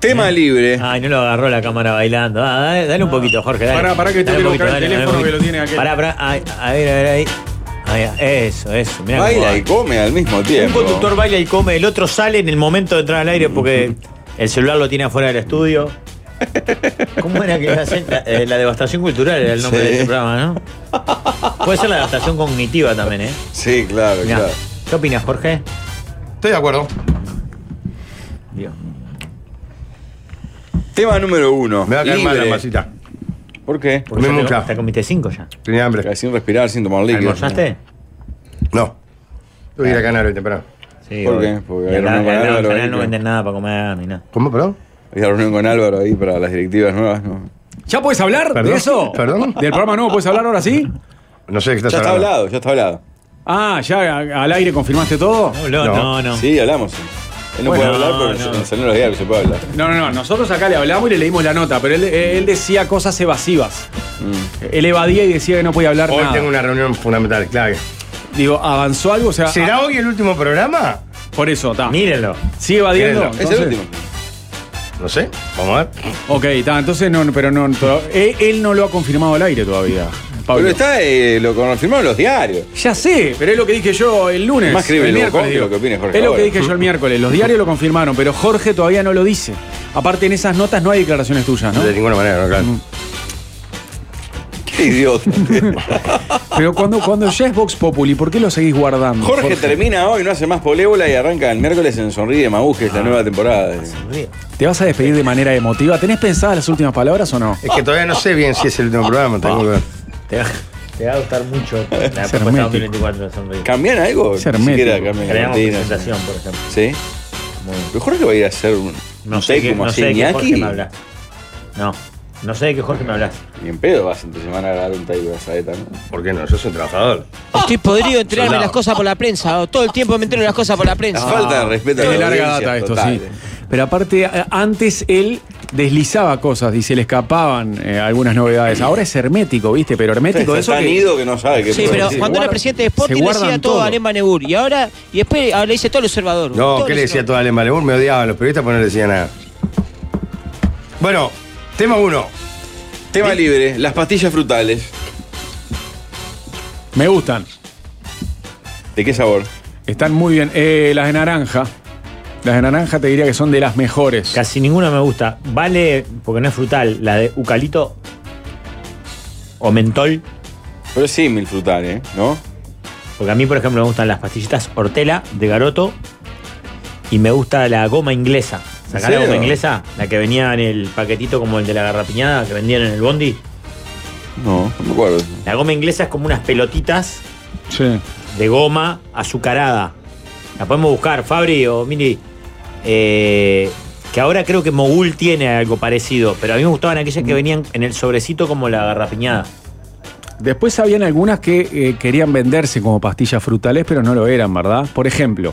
Tema libre. Ay, no lo agarró la cámara bailando. Ah, dale, dale un poquito, Jorge. Dale. Pará, pará que tengo un que buscar el poquito, dale, teléfono dale un que lo tiene aquel. Pará, pará. Ay, a ver, a ver, ahí. Eso, eso. Mirá Baila y come al mismo Un tiempo. conductor baila y come, el otro sale en el momento de entrar al aire porque el celular lo tiene afuera del estudio. ¿Cómo era que hacen? La, eh, la devastación cultural era el nombre Sí. de este programa, ¿no? Puede ser la devastación cognitiva también, ¿eh? Sí, claro, Mirá. claro. ¿Qué opinas, Jorge? Estoy de acuerdo. Dios. Tema número uno. Me va a caer mal la libre. masita. ¿Por qué? Porque Comí ya te- mucha. Te comiste cinco ya. Tenía hambre. Sin respirar, sin tomar líquido. ¿Almorzaste? No. Tuve que ir a Canal hoy temprano. Sí. ¿Por qué? Porque hay reunión con acá en Álvaro ahí no que- venden nada para comer ni nada. ¿Cómo, perdón? Hay reunión con Álvaro ahí para las directivas nuevas, ¿no? ¿Ya puedes hablar ¿Perdón? de eso? ¿Perdón? ¿Del programa nuevo puedes hablar ahora sí? No sé de qué estás Ya está hablando. hablado, ya está hablado. Ah, ¿ya a- al aire confirmaste todo? No, no, no. no. Sí, hablamos. Él no Bueno, puede hablar, pero no. en salen los diarios se puede hablar. No, no, no. Nosotros acá le hablamos y le leímos la nota, pero él, él decía cosas evasivas. Mm. Él evadía y decía que no podía hablar Hoy nada. tengo una reunión fundamental, clave. Digo, ¿avanzó algo? O sea, ¿Será ah, hoy el último programa? por eso, está. Mírenlo. ¿Sigue evadiendo? Mírenlo. Es el último. No sé. Vamos a ver. Ok, está. Entonces, no, pero no. to- él, él no lo ha confirmado al aire todavía. Pablo. Pero está, eh, lo confirmaron los diarios. Ya sé, pero es lo que dije yo el lunes. Más creíble el lo miércoles. que digo. lo que opine Jorge es lo que dije yo el miércoles. Los diarios lo confirmaron, pero Jorge todavía no lo dice. Aparte, en esas notas no hay declaraciones tuyas, ¿no? De ninguna manera, no, claro. Qué idiota. Pero cuando, cuando ya es Vox Populi, ¿por qué lo seguís guardando? Jorge, termina hoy, no hace más polébola y arranca el miércoles en Sonríe Maús, que es la nueva temporada. ¿Te vas a despedir de manera emotiva? ¿Tenés pensadas las últimas palabras o no? Es que todavía no sé bien si es el último programa. Tengo que ver. Te va, te va a gustar mucho la propuesta hermético. 2024 de Sonríe. ¿Cambian algo? Es hermético. siquiera cambian presentación, por ejemplo. ¿Sí? Muy bien. Pero Jorge va a ir a hacer un, No sé, como no así sé de qué Jorge me hablas. No, no sé de qué Jorge me hablas. Y en pedo vas entre semana a grabar un take de la saeta, ¿no? ¿Por qué no? Yo soy un trabajador. Estoy podrido enterarme Soldado. las cosas por la prensa. Todo el tiempo me entero las cosas por la prensa. falta de respeto a Es la de larga data esto, total. sí. Pero aparte, a- antes él deslizaba cosas y se le escapaban eh, algunas novedades. Ahora es hermético, ¿viste? Pero hermético de Está eso tan que- ido que no sabe qué Sí, puede pero decir. cuando era presidente de Sporting le decía todo todo. a Alem Banebur. Y ahora, y después ahora le dice todo el observador. No, ¿qué le decía todo Alem Balebur? Me odiaban los periodistas porque no le decía nada. Bueno, tema uno. Tema libre, las pastillas frutales. Me gustan. ¿De qué sabor? Están muy bien. Eh, las de naranja. Las de naranja te diría que son de las mejores. Casi ninguna me gusta. Vale, porque no es frutal, la de eucalipto o mentol. Pero es símil frutal, ¿eh? ¿No? Porque a mí, por ejemplo, me gustan las pastillitas Hortela de Garoto y me gusta la goma inglesa. ¿Sacá la goma inglesa? La que venía en el paquetito como el de la garrapiñada que vendían en el bondi. No, no me acuerdo. La goma inglesa es como unas pelotitas Sí. de goma azucarada. La podemos buscar, Fabri o Mili. Eh, que ahora creo que Mogul tiene algo parecido, pero a mí me gustaban aquellas que venían en el sobrecito como la garrapiñada. Después habían algunas que eh, querían venderse como pastillas frutales, pero no lo eran, ¿verdad? Por ejemplo,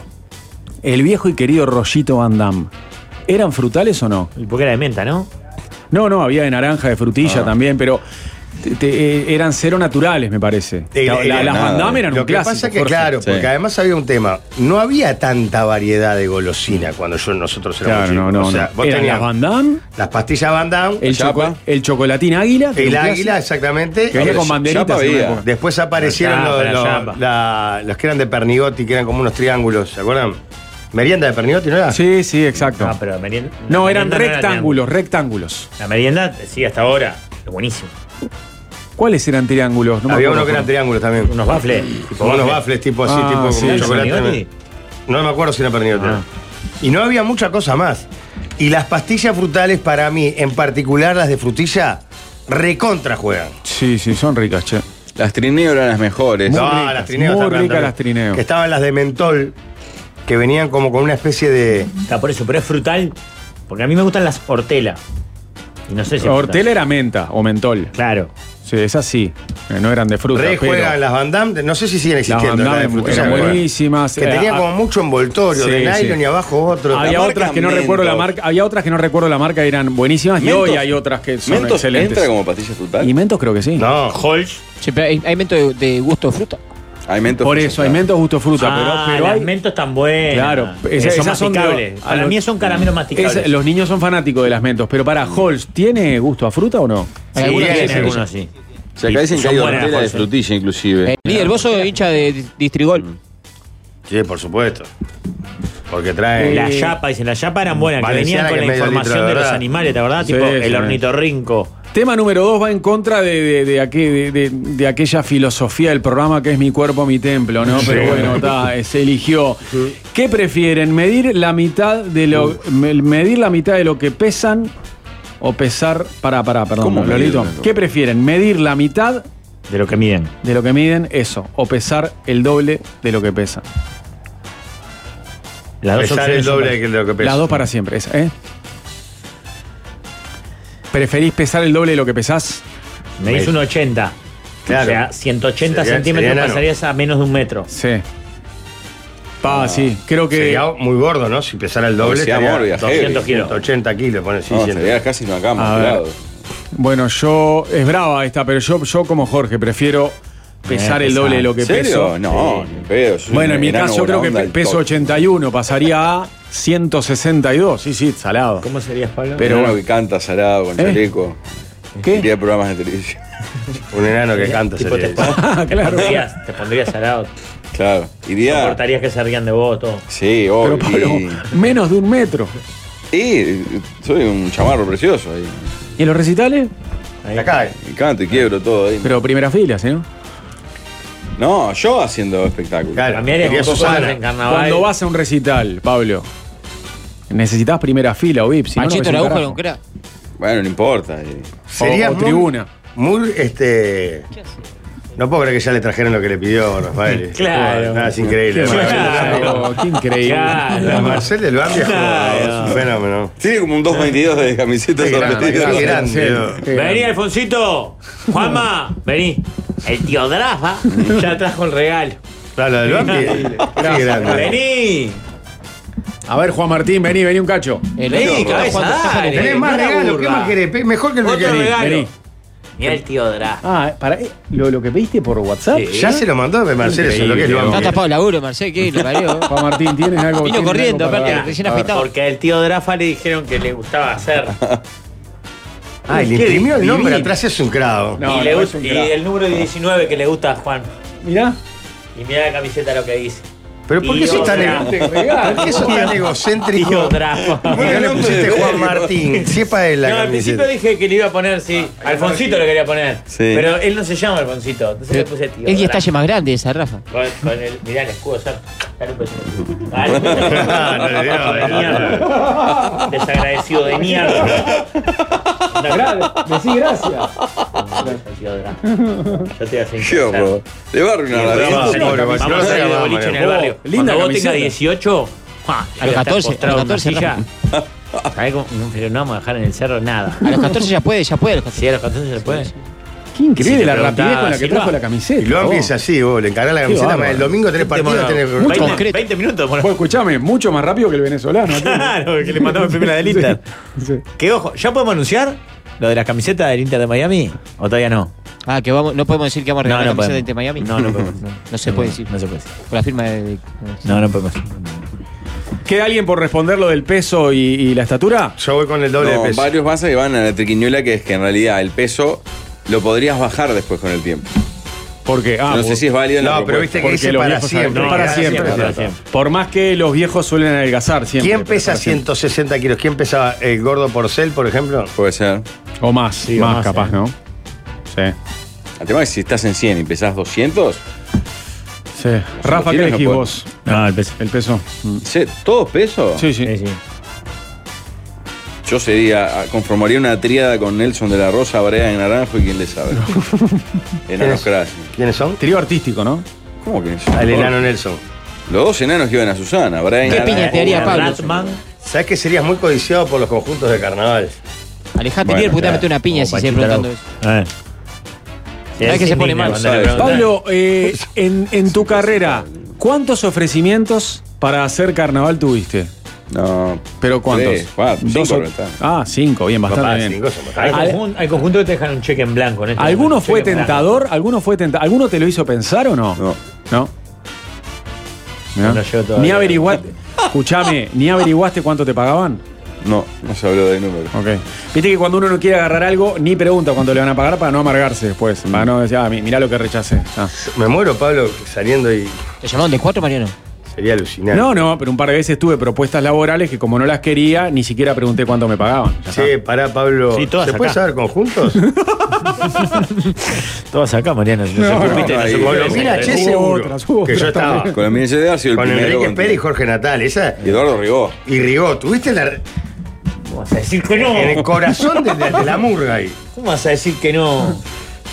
el viejo y querido rollito Van Damme. ¿Eran frutales o no? Porque era de menta, ¿no? No, no, había de naranja, de frutilla Ah. también, pero te- te- eh, eran cero naturales, me parece. Eh, La- la- las. Van Damme eran Lo un que clásico. pasa que, Jorge. claro, Sí. porque además había un tema. No había tanta variedad de golosina cuando yo, nosotros éramos Claro, no, chicos. no, o sea, no. vos Eran tenías las Van Damme, las pastillas Van Damme, el, choco- el chocolatín águila. el águila, clásico, exactamente. Que venía con banderitas. Después aparecieron La los, chapa, la los- chapa. la- los que eran de Pernigotti, que eran como unos triángulos, ¿se acuerdan? Merienda de Pernigotti, ¿no era? Sí, sí, exacto. No, pero merienda. No, la eran merienda no era rectángulos, rectángulos. La merienda sigue hasta ahora. Es buenísimo. ¿Cuáles eran triángulos? No Había unos que eran triángulos también. Unos baffles. tipo Como unos baffles tipo así, Ah, tipo sí, como ¿eran chocolate. No me acuerdo si era Pernigotti. Ah. Y no había mucha cosa más. Y las pastillas frutales, para mí, en particular las de frutilla, recontra juegan. Sí, sí, son ricas, che. Las trineo eran las mejores. Muy no, ricas, las trineo muy están ricas también. las trineo. Que estaban las de mentol, que venían como con una especie de. Está por eso, pero es frutal. Porque a mí me gustan las hortela. Y no sé si. es Hortela era menta o mentol. Claro. Sí, esas sí. Eh, No eran de fruta. Re pero juegan las Van Damme, no sé si siguen las existiendo. Van las de Damme eran buenísimas. Que tenían como mucho envoltorio sí, de sí. nylon y abajo otro. Había otras que no Mentos. recuerdo la marca, había otras que no recuerdo la marca y eran buenísimas y Mentos- hoy hay otras que son ¿Mentos excelentes. entra como pastilla frutal? Y mentos creo que sí. No. Holz. Sí, pero hay, hay mento de, de gusto de fruta. Hay mentos Por eso, hay mentos gusto fruta, ah, pero, pero las hay. mentos están buenas. Claro, esa- son esas son de- masticables. a Para los- mí son caramelos masticables. es- los niños son fanáticos de las mentos, pero para Halls, ¿tiene gusto a fruta o no? Sí, algunas tiene que sí. algunos sí. O sea, acá dicen que hay de frutilla, inclusive. Eh, líder, vos sos hincha de di- Distrigol. Sí, por supuesto. Porque traen. La yapa, dicen, la yapa eran buenas, que venían con que la información litro de de los animales, ¿te verdad? Sí, tipo sí, el ornitorrinco. Tema número dos va en contra de, de- de aquel- de- de- de aquella filosofía del programa que es mi cuerpo, mi templo, ¿no? Pero bueno, está, se eligió. ¿Qué prefieren? ¿Medir la mitad de lo me- medir la mitad de lo que pesan o pesar pará, pará, perdón, ¿Cómo Lolito. ¿Qué prefieren? ¿Medir la mitad De lo que miden. de lo que miden? Eso. O pesar el doble de lo que pesan. Las dos pesar el doble de lo que pesa. Las dos para siempre, esa, ¿eh? ¿Preferís pesar el doble de lo que pesás? Me dice un 80. Claro. O sea, 180 Sería- centímetros sería pasarías a menos de un metro. Sí. Pa, sí. Creo que. Sería muy gordo, ¿no? Si pesara el doble. Estaría mórbida, 200 heavy. kilos. 180 kilos, pone sí, No, sería casi una cama. Bueno, yo. Es brava esta, pero yo, yo como Jorge prefiero pesar el doble de lo que ¿En serio? peso. No, ni pedo. Bueno, en mi caso yo creo que peso del 81 pasaría a 162. Sí, sí, salado. ¿Cómo serías, Pablo? Pero- enano que canta salado con ¿Eh? chaleco. ¿Qué? Iría programas de televisión. Un enano que canta Tipo, te. Ah, te claro. pondrías, te pondrías al lado. Claro. Iría. Soportarías que se rían de vos, todo. Sí, Pero obvio. Pablo, y- menos de un metro. Y soy un chamarro precioso ahí. ¿Y en los recitales? Ahí. Acá. Y canto y quiebro todo ahí. Pero primera fila, ¿sí? ¿No? Yo haciendo espectáculo. Claro. Cosas Susana. en carnaval. Cuando vas a un recital, Pablo, necesitas primera fila o VIP. Si no, no Panchito ves un Araujo carajo. era un crack. Bueno, no importa. y- Sería o tribuna. Muy, este. No puedo creer que ya le trajeron lo que le pidió Rafael. Claro. Nada, es increíble. Qué Claro. qué increíble. Claro. Marcel del Bambia Claro. es un fenómeno. Tiene como un 2.22 de camisetas Qué grande, qué Vení. Alfonsito. Juanma, vení. El tío Drafa ya trajo el regalo. Claro, lo del Bambia. Qué grande. Vení. A ver, Juan Martín, vení, vení un cacho. El Vení, cabeza, dale. Tenés más regalos, ¿qué burra. más querés? Pe- Mejor que el Otro que regalo. vení. Mira el tío Drafa. Ah, para, eh, lo, lo que pediste por WhatsApp. Sí. Ya se lo mandó de Marcel, eso es lo que es el Increíble. Está tapado el laburo, Marcel, ¿qué le parió? Juan Martín, ¿tienes algo? Vino tienes corriendo, algo para aparte, recién A ver. afeitado. Porque al tío Drafa le dijeron que le gustaba hacer. Ah, y le imprimió el nombre atrás, es un crado. No, y, le no, gusta- es un y el número 19 que le gusta a Juan. Mirá. Y mira la camiseta lo que dice. Pero ¿por qué sos tan, Drafa. ¿por qué sos tan Tío egocéntrico? Drafa. ¿Por qué no le pusiste Juan Martín? Si es para él la No, al principio dije que le iba a poner, sí. Alfonsito le quería poner. Sí. Pero él no se llama Alfonsito. Entonces le puse tío. Es que talle más grande esa, Rafa. Con, con el. Mirá el escudo, Sar. Dale un beso. Dale un. No, le dio, de mierda. Desagradecido de mierda. Decí gracias. Tío Drafa. Yo te voy a hacer Qué horror. De barrio una Vamos a de vamos, boliche en el barrio. Linda Cuando vos camiseta. tengas 18, ¡ja! A los 14, a los 14, silla. ¿Sabés cómo? No, pero no vamos a dejar en el cerro nada. A los 14 ya puede, ya puede. a los 14. Sí, a los 14 se le puede. Qué increíble Si la rapidez con la que trajo la camiseta. Y lo empieza así, vos, le encargás la camiseta, bárbaro. el domingo tenés partido, tenés... Muy 20, concreto. 20 minutos. Vos escuchame, mucho más rápido que el venezolano. Claro, que le mandamos primera del Inter. Sí, sí. Que ojo, ¿ya podemos anunciar lo de las camisetas del Inter de Miami? ¿O todavía no? Ah, que vamos, no podemos decir que vamos a regalar la camiseta de Miami. No, no podemos. No se puede decir. No se puede decir. Con la firma de. de- No, no podemos. ¿Queda alguien por responder lo del peso y, y la estatura? Yo voy con el doble No, de peso. varios más que van a la triquiñuela, que es que en realidad el peso lo podrías bajar después con el tiempo. Porque, ah, no sé por- si es válido en la No, pero viste que dice para siempre. no, para Para siempre. para siempre. Por más que los viejos suelen adelgazar siempre. ¿Quién pesa para siempre. 160 kilos? ¿Quién pesa el gordo porcel, por ejemplo? Puede ser. O más, Sí, o más, más, capaz, eh. ¿no? Sí. El tema es que si estás en 100 y pesás 200, sí. Rafa, ¿qué no elegís puedo. vos? No, el peso. El peso. Sí, ¿Todos pesos? Sí, sí. Sí, sí. Yo sería, ah, conformaría una tríada con Nelson de la Rosa, Brea y Naranjo y quién le sabe. Enanos crash. ¿Quiénes son? Trío artístico, ¿no? ¿Cómo que es? Al enano Nelson. Los dos enanos que iban a Susana, Brea y ¿Qué Naranjo. piña te haría Pablo? Ratman. ¿Sabes que serías muy codiciado por los conjuntos de carnaval? Alejate Bueno, bien porque te meter una piña si sigue Paquita preguntando eso. ¿Sabes que se pone mal? Pablo, eh, en, en tu carrera, ¿cuántos ofrecimientos para hacer carnaval tuviste? No, ¿Pero cuántos? Tres, cuatro, Dos cinco, o-. Ah, cinco, bien, bastante Papá, bien. cinco Hay, bastantes. Al- conjun- hay conjuntos que te dejan un cheque en blanco. en este ¿Alguno momento, fue tentador? ¿Alguno fue tentador? ¿Alguno te lo hizo pensar o no? No. ¿No? No todavía. Ni averiguaste. Escuchame, ¿ni averiguaste cuánto te pagaban? No, no se habló de números. Ok. Viste que cuando uno no quiere agarrar algo, ni pregunta cuánto le van a pagar para no amargarse después. Para no decir, ah, mi- mirá lo que rechacé. Ah. Me muero, Pablo, saliendo y ¿Te llamaron de cuatro, Mariano? sería alucinante. No, no, pero un par de veces tuve propuestas laborales que como no las quería, ni siquiera pregunté cuánto me pagaban. Ya Che, pará, Pablo. Sí, todas ¿Se puede saber conjuntos? Todas acá, Mariano. No, No, se no, ocupiste, no, no se ahí- ocupiste. Colombina, che, seguro. otras, hubo que yo otras estaba. Con la Miguel de Arce, el con primero. Enrique Pérez y Jorge Natal. Esa. y Eduardo Rigó. Y Rigó, ¿tuviste la, ¿Cómo vas a decir que no? en el corazón de, de- de la murga ahí? ¿Cómo vas a decir que no?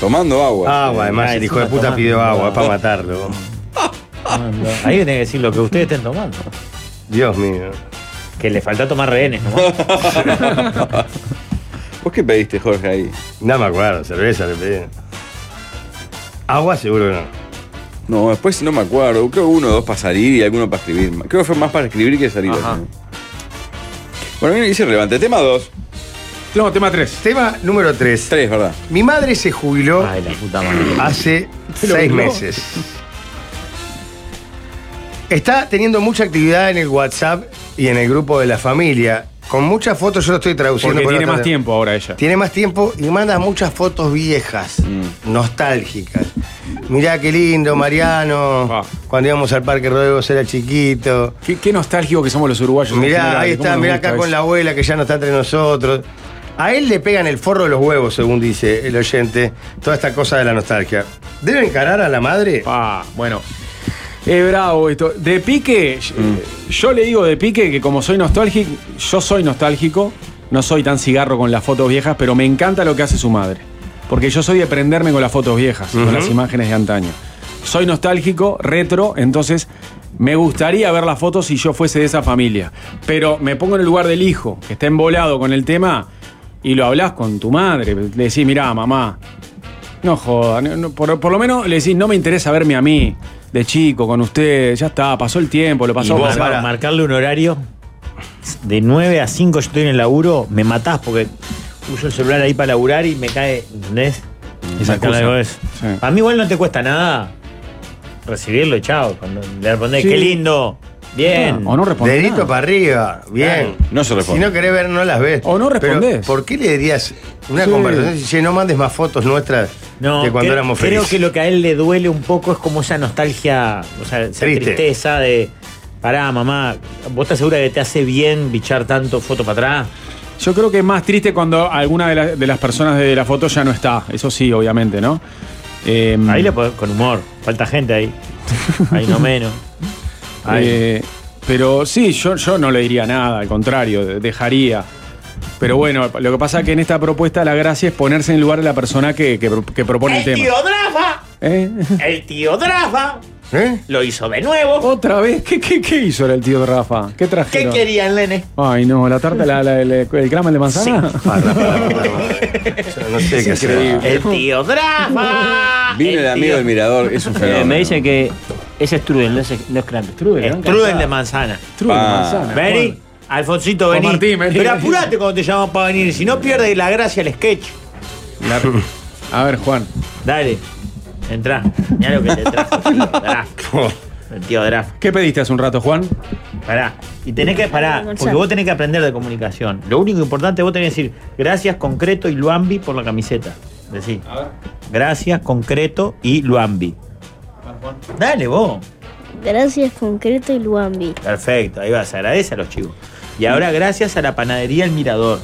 Tomando agua. Agua, además, Ay, el hijo de encima puta tomando pidió agua, agua. es para matarlo. Ahí tenés que decir lo que ustedes estén tomando. Dios mío. Que le falta tomar rehenes, ¿no? ¿Vos qué pediste, Jorge, ahí? No me acuerdo, cerveza le pedí. Agua seguro que no. No, después no me acuerdo. Creo que uno o dos para salir y alguno para escribir. Creo que fue más para escribir que salir. Ajá. así. Bueno, bien, dice relevante. Tema 2. No, tema 3. Tema número 3. 3, ¿verdad? Mi madre se jubiló Ay, la puta madre. hace Pero seis no. meses. Está teniendo mucha actividad en el WhatsApp y en el grupo de la familia. Con muchas fotos, yo lo estoy traduciendo. Porque por tiene otra- más tiempo ahora ella. Tiene más tiempo y manda muchas fotos viejas, Mm. nostálgicas. Mirá qué lindo, Mariano. Ah. Cuando íbamos al Parque Rodegos era chiquito. Qué, qué nostálgico que somos los uruguayos. Mirá, ahí está, mirá acá con la abuela que ya no está entre nosotros. A él le pegan el forro de los huevos, según dice el oyente, toda esta cosa de la nostalgia. ¿Debe encarar a la madre? Ah, bueno. Es bravo esto. De pique, Mm. yo le digo de pique que como soy nostálgico, yo soy nostálgico, no soy tan cigarro con las fotos viejas, pero me encanta lo que hace su madre. Porque yo soy de prenderme con las fotos viejas, con Ujú. las imágenes de antaño. Soy nostálgico, retro, entonces me gustaría ver las fotos si yo fuese de esa familia. Pero me pongo en el lugar del hijo, que está embolado con el tema, y lo hablas con tu madre. Le decís, mirá, mamá, no joda, no- no, por, por lo menos le decís, no me interesa verme a mí, de chico, con usted, ya está, pasó el tiempo, lo Y pasó. vos, pasó. para marcarle un horario de 9 a 5 yo estoy en el laburo, me matás porque uso el celular ahí para laburar y me cae, ¿entendés? Esa eso. Sí. A mí igual no te cuesta nada recibirlo y chao. Cuando le respondés, Sí. qué lindo, bien. O no responde Dedito nada. para arriba, bien. No se responde. Si no querés ver, no las ves. O no Pero, respondés. ¿Por qué le dirías una Sí. conversación? Si no mandes más fotos nuestras No, de cuando éramos creo felices. que lo que a él le duele un poco es como esa nostalgia, o sea, esa Triste. tristeza de, pará, mamá, ¿vos estás segura que te hace bien bichar tanto foto para atrás? Yo creo que es más triste cuando alguna de, la- de las personas de la foto ya no está. Eso sí, obviamente, ¿no? Eh, Ahí le podés- con humor, falta gente ahí. Ahí no menos. Ahí. eh, pero sí, yo, yo no le diría nada, al contrario, de- dejaría. Pero bueno, lo que pasa es que en esta propuesta la gracia es ponerse en el lugar de la persona que, que pro- que propone el, ¡El tema. tío Drafa! ¿Eh? ¡El tío Drafa! ¿Eh? Lo hizo de nuevo. ¿Otra vez? ¿Qué, qué, qué hizo el tío de Rafa? ¿Qué ¿Qué trajeron? querían, Lene? Ay, no, la tarta, la, la- el, el de manzana. Yo no sé qué hacer. ¡El tío Drafa! Vino el amigo del mirador, es un Eh, fenómeno. me dice que ese es Strudel, no es, no es. Strudel, ¿no? Strudel de manzana. True de Ah. manzana. Vení, Alfonsito, vení. Martín, vení, Pero vení. apurate cuando te llamamos para venir, si no pierde la gracia el sketch. La- A ver, Juan. Dale, entra. Mirá lo que te trajo el tío Drafa. El tío Drafa. ¿Qué pediste hace un rato, Juan? Pará. Y tenés que parar, porque vos tenés que aprender de comunicación. Lo único importante, vos tenés que decir gracias, concreto y Luambi por la camiseta. Decí. Gracias, concreto y Luambi. Dale vos. Gracias, Concreto y Luambi. Perfecto, ahí vas, agradece a los chivos. Y ahora gracias a la panadería El Mirador.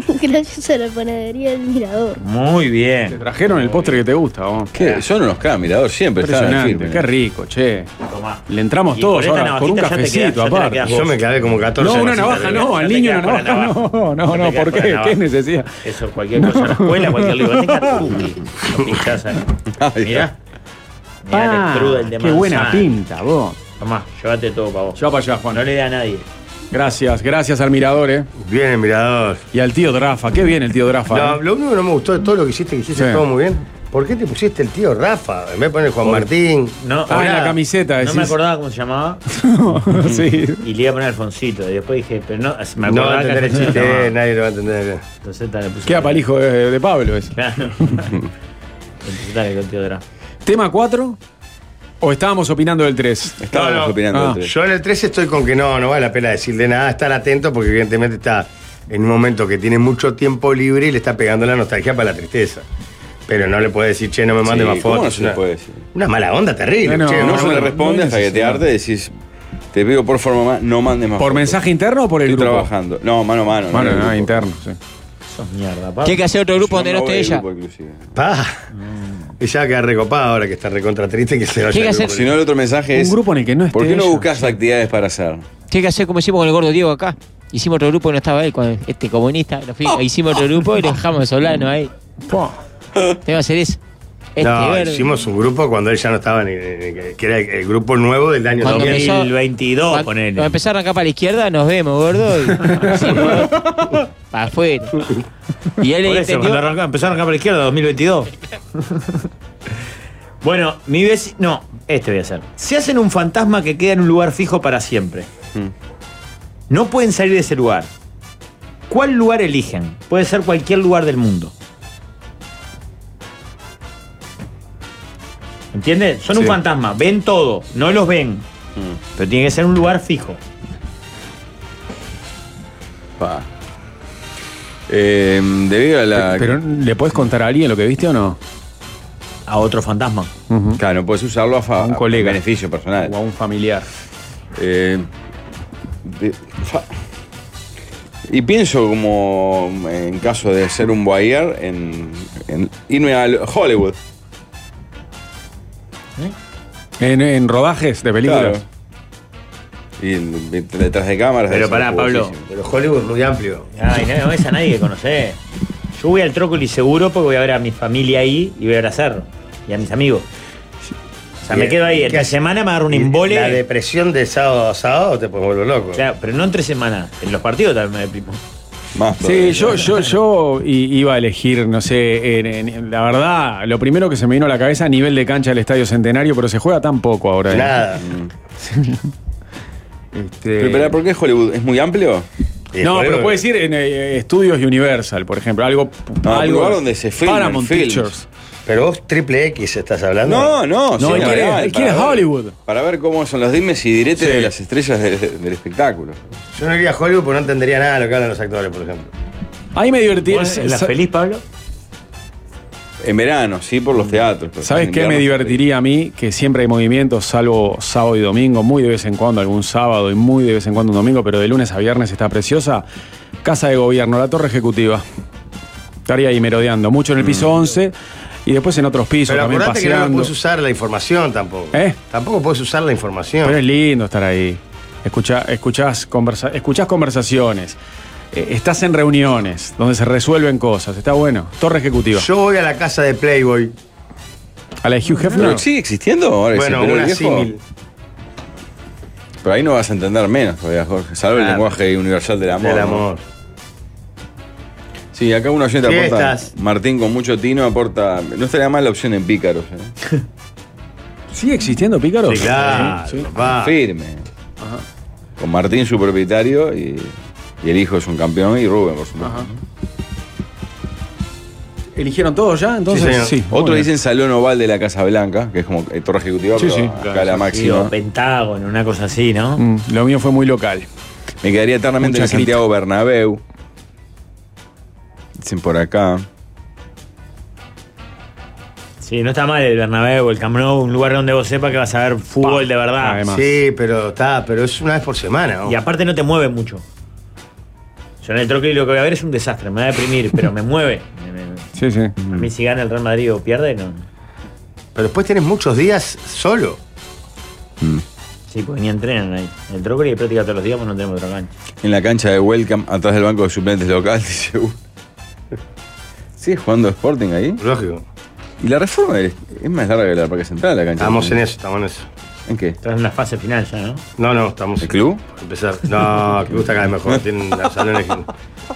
Gracias a la panadería del Mirador. Muy Te bien. trajeron el postre que te gusta, vos. ¿Qué? Son unos K, mirador, siempre están Impresionante, firmes. qué rico, che. Tomá. Le entramos Y todos con ahora con un te cafecito queda- te aparte. Yo me clavé como 14 No, una navaja no, al te niño una navaja no, no, te no, ¿por qué? ¿Qué necesidad? Eso, cualquier cosa en la escuela, cualquier. Ay, Mirá. Mirá que cruda el de Ah, qué buena pinta, vos. Tomá, llévate todo para vos. Lleva para allá, Juan. No le dé a nadie. Gracias, gracias al mirador, eh. Bien el mirador. Y al tío Drafa, qué bien el tío Drafa. No, eh. lo único que no me gustó de todo lo que hiciste, que hiciste Sí. todo muy bien. ¿Por qué te pusiste el tío Rafa? En vez de poner Juan Martín. No, Ah, en la camiseta, no decís. me acordaba cómo se llamaba. sí. Y le iba a poner Alfonsito. Y después dije, pero no, me No va a acordaba entender el chiste, nadie lo va a entender. Entonces tal, le puse. Queda para el hijo de, de Pablo ese. Claro. Entonces dale con tío Dra. ¿Tema 4? ¿O estábamos opinando del 3? Estábamos No, no. opinando Ah. del tres. Yo en el 13 estoy con que no, no vale la pena decirle nada, estar atento porque evidentemente está en un momento que tiene mucho tiempo libre y le está pegando la nostalgia para la tristeza. Pero no le puede decir, che, no me mande Sí, más ¿cómo fotos. no se le puede decir? una mala onda terrible. Bueno, che, No, no, se no, le no. responde hasta que te arte decís, te pido por favor mamá, no mandes más ¿Por fotos. mensaje interno o por el Estoy grupo? trabajando. No, mano a mano. El no, interno, sí. Sos mierda, Pablo. Tiene que hacer otro grupo donde no esté ella. Pa. Y ya queda recopada ahora que está recontra triste que se vaya. ¿Qué hay que hacer? Si no, el otro mensaje Un es. grupo en el que no esté ¿Por qué no ella? buscas actividades para hacer? Tiene que hacer como hicimos con el gordo Diego acá. Hicimos otro grupo y no estaba él, con este comunista. Lo fui- hicimos otro grupo y lo dejamos de Solano ahí. Po. Tengo que hacer eso. Este No, verde. hicimos un grupo cuando él ya no estaba ni, ni- ni- que era el, el grupo nuevo del año Cuando 2000. empezó- 2022, Cuando, ponele. cuando empezaron acá para la izquierda, nos vemos, gordo. Y, para afuera. Y él Por eso, entendió. cuando arrancó, empezaron acá por la izquierda, 2022. bueno, mi vecino. No, este voy a hacer. Se hacen un fantasma que queda en un lugar fijo para siempre. Mm. No pueden salir de ese lugar. ¿Cuál lugar eligen? Puede ser cualquier lugar del mundo. ¿Entiendes? Son un fantasma, ven todo, no los ven. Mm. Pero tiene que ser un lugar fijo. Pa. Eh, debido a la. Pero ¿le puedes contar a alguien lo que viste o no? A otro fantasma. Ujú. Claro, no puedes usarlo a, A un colega. beneficio personal. O a un familiar. Eh, de- fa- y pienso como en caso de ser un voyeur en, en irme a Hollywood. En, en rodajes de películas. Claro. Y en- detrás de cámaras. Pero pará, Pablo. jugosísimo. Pero Hollywood es muy amplio. Ay, no, no ves a nadie que conocer. Yo voy al Trócoli seguro porque voy a ver a mi familia ahí y voy a ver a Cerro y a mis amigos. O sea, me quedo ahí. ¿Qué Entre haces? semana me agarro un embole. La depresión de sábado a sábado te puede volver loco. Claro, pero no entre semana. En los partidos también me deprimo. Más Sí, yo, yo, yo iba a elegir, no sé, en- en- la verdad, lo primero que se me vino a la cabeza a nivel de cancha del Estadio Centenario, pero se juega tan poco ahora. ¿eh? Nada. Este, Pero, pero, ¿por qué Hollywood? ¿Es muy amplio? No, pero puedes ir en eh, estudios Universal, por ejemplo, algo, No, un algo lugar donde se filman Paramount. Pictures. Pero vos triple X estás hablando. No, no, No, él señor, quiere- él quiere para ver- Hollywood. Para ver cómo son los dimes y diretes Sí. de las estrellas de- de- del espectáculo. Yo no iría a Hollywood porque no entendería nada de lo que hablan los actores, por ejemplo. Ahí me divertí. ¿Vos ¿En la Sa- feliz, Pablo? En verano, sí, por los teatros. pero ¿Sabes en qué me invierno- divertiría a mí? Que siempre hay movimientos, salvo sábado y domingo, muy de vez en cuando, algún sábado y muy de vez en cuando un domingo, pero de lunes a viernes está preciosa. Casa de Gobierno, la Torre Ejecutiva. Estaría ahí merodeando, mucho en el piso 11 y después en otros pisos Pero también acordate que no paseando. puedes usar la información tampoco. ¿Eh? Tampoco puedes usar la información. Pero es lindo estar ahí. Escucha, escuchás, conversa- escuchás conversaciones. Eh, estás en reuniones donde se resuelven cosas. Está bueno. Torre Ejecutiva. Yo voy a la casa de Playboy. a la de Hugh ¿Pero Hefner. sigue existiendo ahora Bueno, una símil. Pero ahí no vas a entender menos todavía, Jorge. Salvo el lenguaje universal del amor. Del ¿no? Sí, acá un oyente aporta. Martín con mucho tino aporta. No estaría mal la opción en pícaros. ¿eh? ¿Sigue existiendo Pícaro? Sí, claro. Sí. Firme. Con Martín, su propietario, y, y el hijo es un campeón, y Rubén, por supuesto. Ajá. ¿Eligieron todos ya? Entonces, Sí, sí. Otros bien. dicen Salón Oval de la Casa Blanca, que es como eh, torre ejecutiva, Sí, pero sí, acá claro, la sí, máxima. Pentágono, una cosa así, ¿no? Mm, lo mío fue muy local. Me quedaría eternamente Mucha en Santiago Bernabéu. Dicen por acá. Sí, no está mal el Bernabéu, el Camp Nou, un lugar donde vos sepas que vas a ver fútbol de verdad. Además. Sí, pero está, pero es una vez por semana. ¿no? Y aparte no te mueve mucho. Yo en el Trócoli lo que voy a ver es un desastre, me va a deprimir, pero me mueve. Sí, sí. A mí si gana el Real Madrid o pierde, no. Pero después tenés muchos días solo. Sí, porque ni entrenan ahí. En el Trócoli hay práctica todos los días, pues no tenemos otra cancha. En la cancha de Welcome, atrás del banco de suplentes local, dice uno. ¿Sigue jugando Sporting ahí? Lógico. Y la reforma es, es más larga que la Parque Central, la cancha. Estamos en eso, estamos en eso. ¿En qué? Estás en la fase final ya, ¿no? No, no, estamos. ¿El club? a Empezar. No, que gusta cada vez mejor. Tienen salones,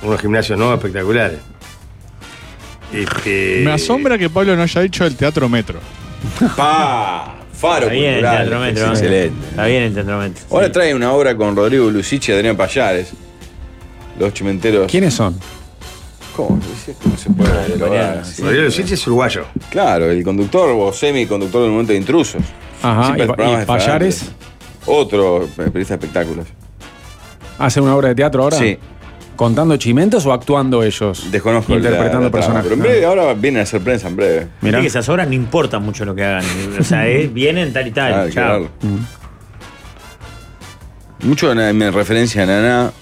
unos gimnasios nuevos espectaculares. Este, Me asombra que Pablo no haya dicho el Teatro Metro. ¡Pa! Faro Está bien el Teatro es Metro. ¿no? Excelente. Está bien el Teatro Metro. Ahora sí. trae una obra con Rodrigo Lucich y Adrián Payares. Los chimenteros. ¿Quiénes son? ¿Cómo, ¿Cómo se puede? Rodrigo Lucich es uruguayo. Claro, el conductor o semi-conductor del momento de intrusos. Ajá. Siempre ¿Y, hace programas y de Payares? Otro periodista de espectáculos. ¿Hacen una obra de teatro ahora? Sí. ¿Contando chimentos o actuando ellos? Desconozco la- Interpretando la trama, personajes. Pero en breve, ahora vienen a hacer prensa en breve. Mirá. Que esas obras no importa mucho lo que hagan. O sea, es- vienen tal y tal. Ah, que chao. Mucho en, en referencia a Nana.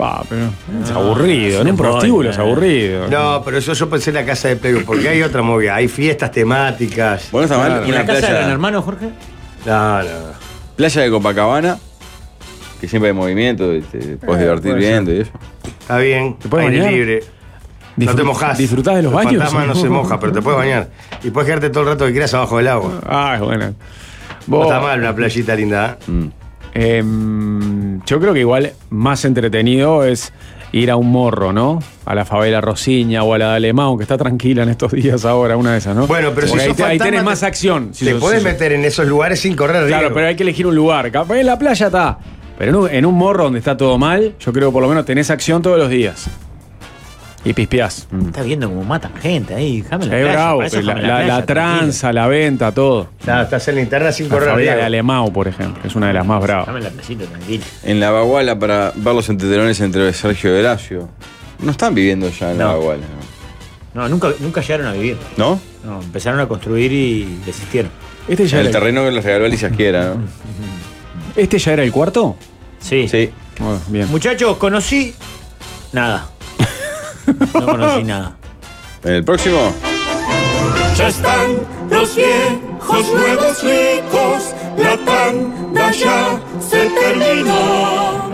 Pa, pero es aburrido. En un no prostíbulo es eh. aburrido. No, pero eso yo pensé en la casa de Playboy, porque hay otra movida. Hay fiestas temáticas. Bueno, está mal. ¿Y en la casa de Gran playa, Hermano, Jorge? No, no. playa de Copacabana, que siempre hay movimiento, y te puedes Eh, divertir puede viendo y eso. Está bien. ¿Te puedes aire bañar? libre. no te mojas. ¿Disfrutás de los baños? El fantasma no se moja, pero te puedes bañar. Y puedes quedarte todo el rato que quieras abajo del agua. Ah, bueno. No Vos- está mal una playita linda. ¿eh? Mm. Em, yo creo que igual más entretenido es ir a un morro, ¿no? A la favela Rosiña o a la de Alemán, que está tranquila en estos días ahora, una de esas, ¿no? Bueno, pero si ahí, te- ahí tenés te- más acción. Si te sos- si meter en esos lugares sin correr riesgo. Claro, pero hay que elegir un lugar. Capaz en la playa está. Pero en un, en un morro donde está todo mal, yo creo que por lo menos tenés acción todos los días. Y pispeás. Estás viendo cómo matan gente ahí. Déjame la Es playa, bravo, eso la, la- playa, la tranza, la venta, todo. Claro, estás en linterna sin La correr favela de. Alemão, por ejemplo, es una de las más bravas. Déjame en la playita, tranquilo. En la Baguala para ver los entretelones entre Sergio y Horacio. No están viviendo ya en la. Baguala, No, nunca, nunca llegaron a vivir. ¿no? No, empezaron a construir y desistieron. Este ya, En el era, terreno que les regaló Alicia Quiera, ¿no? ¿Este ya era el cuarto? Sí. Sí. Oh, bien. Muchachos, conocí nada. No conocí nada. ¿En el próximo? Ya están los viejos nuevos ricos, la tanda ya se terminó.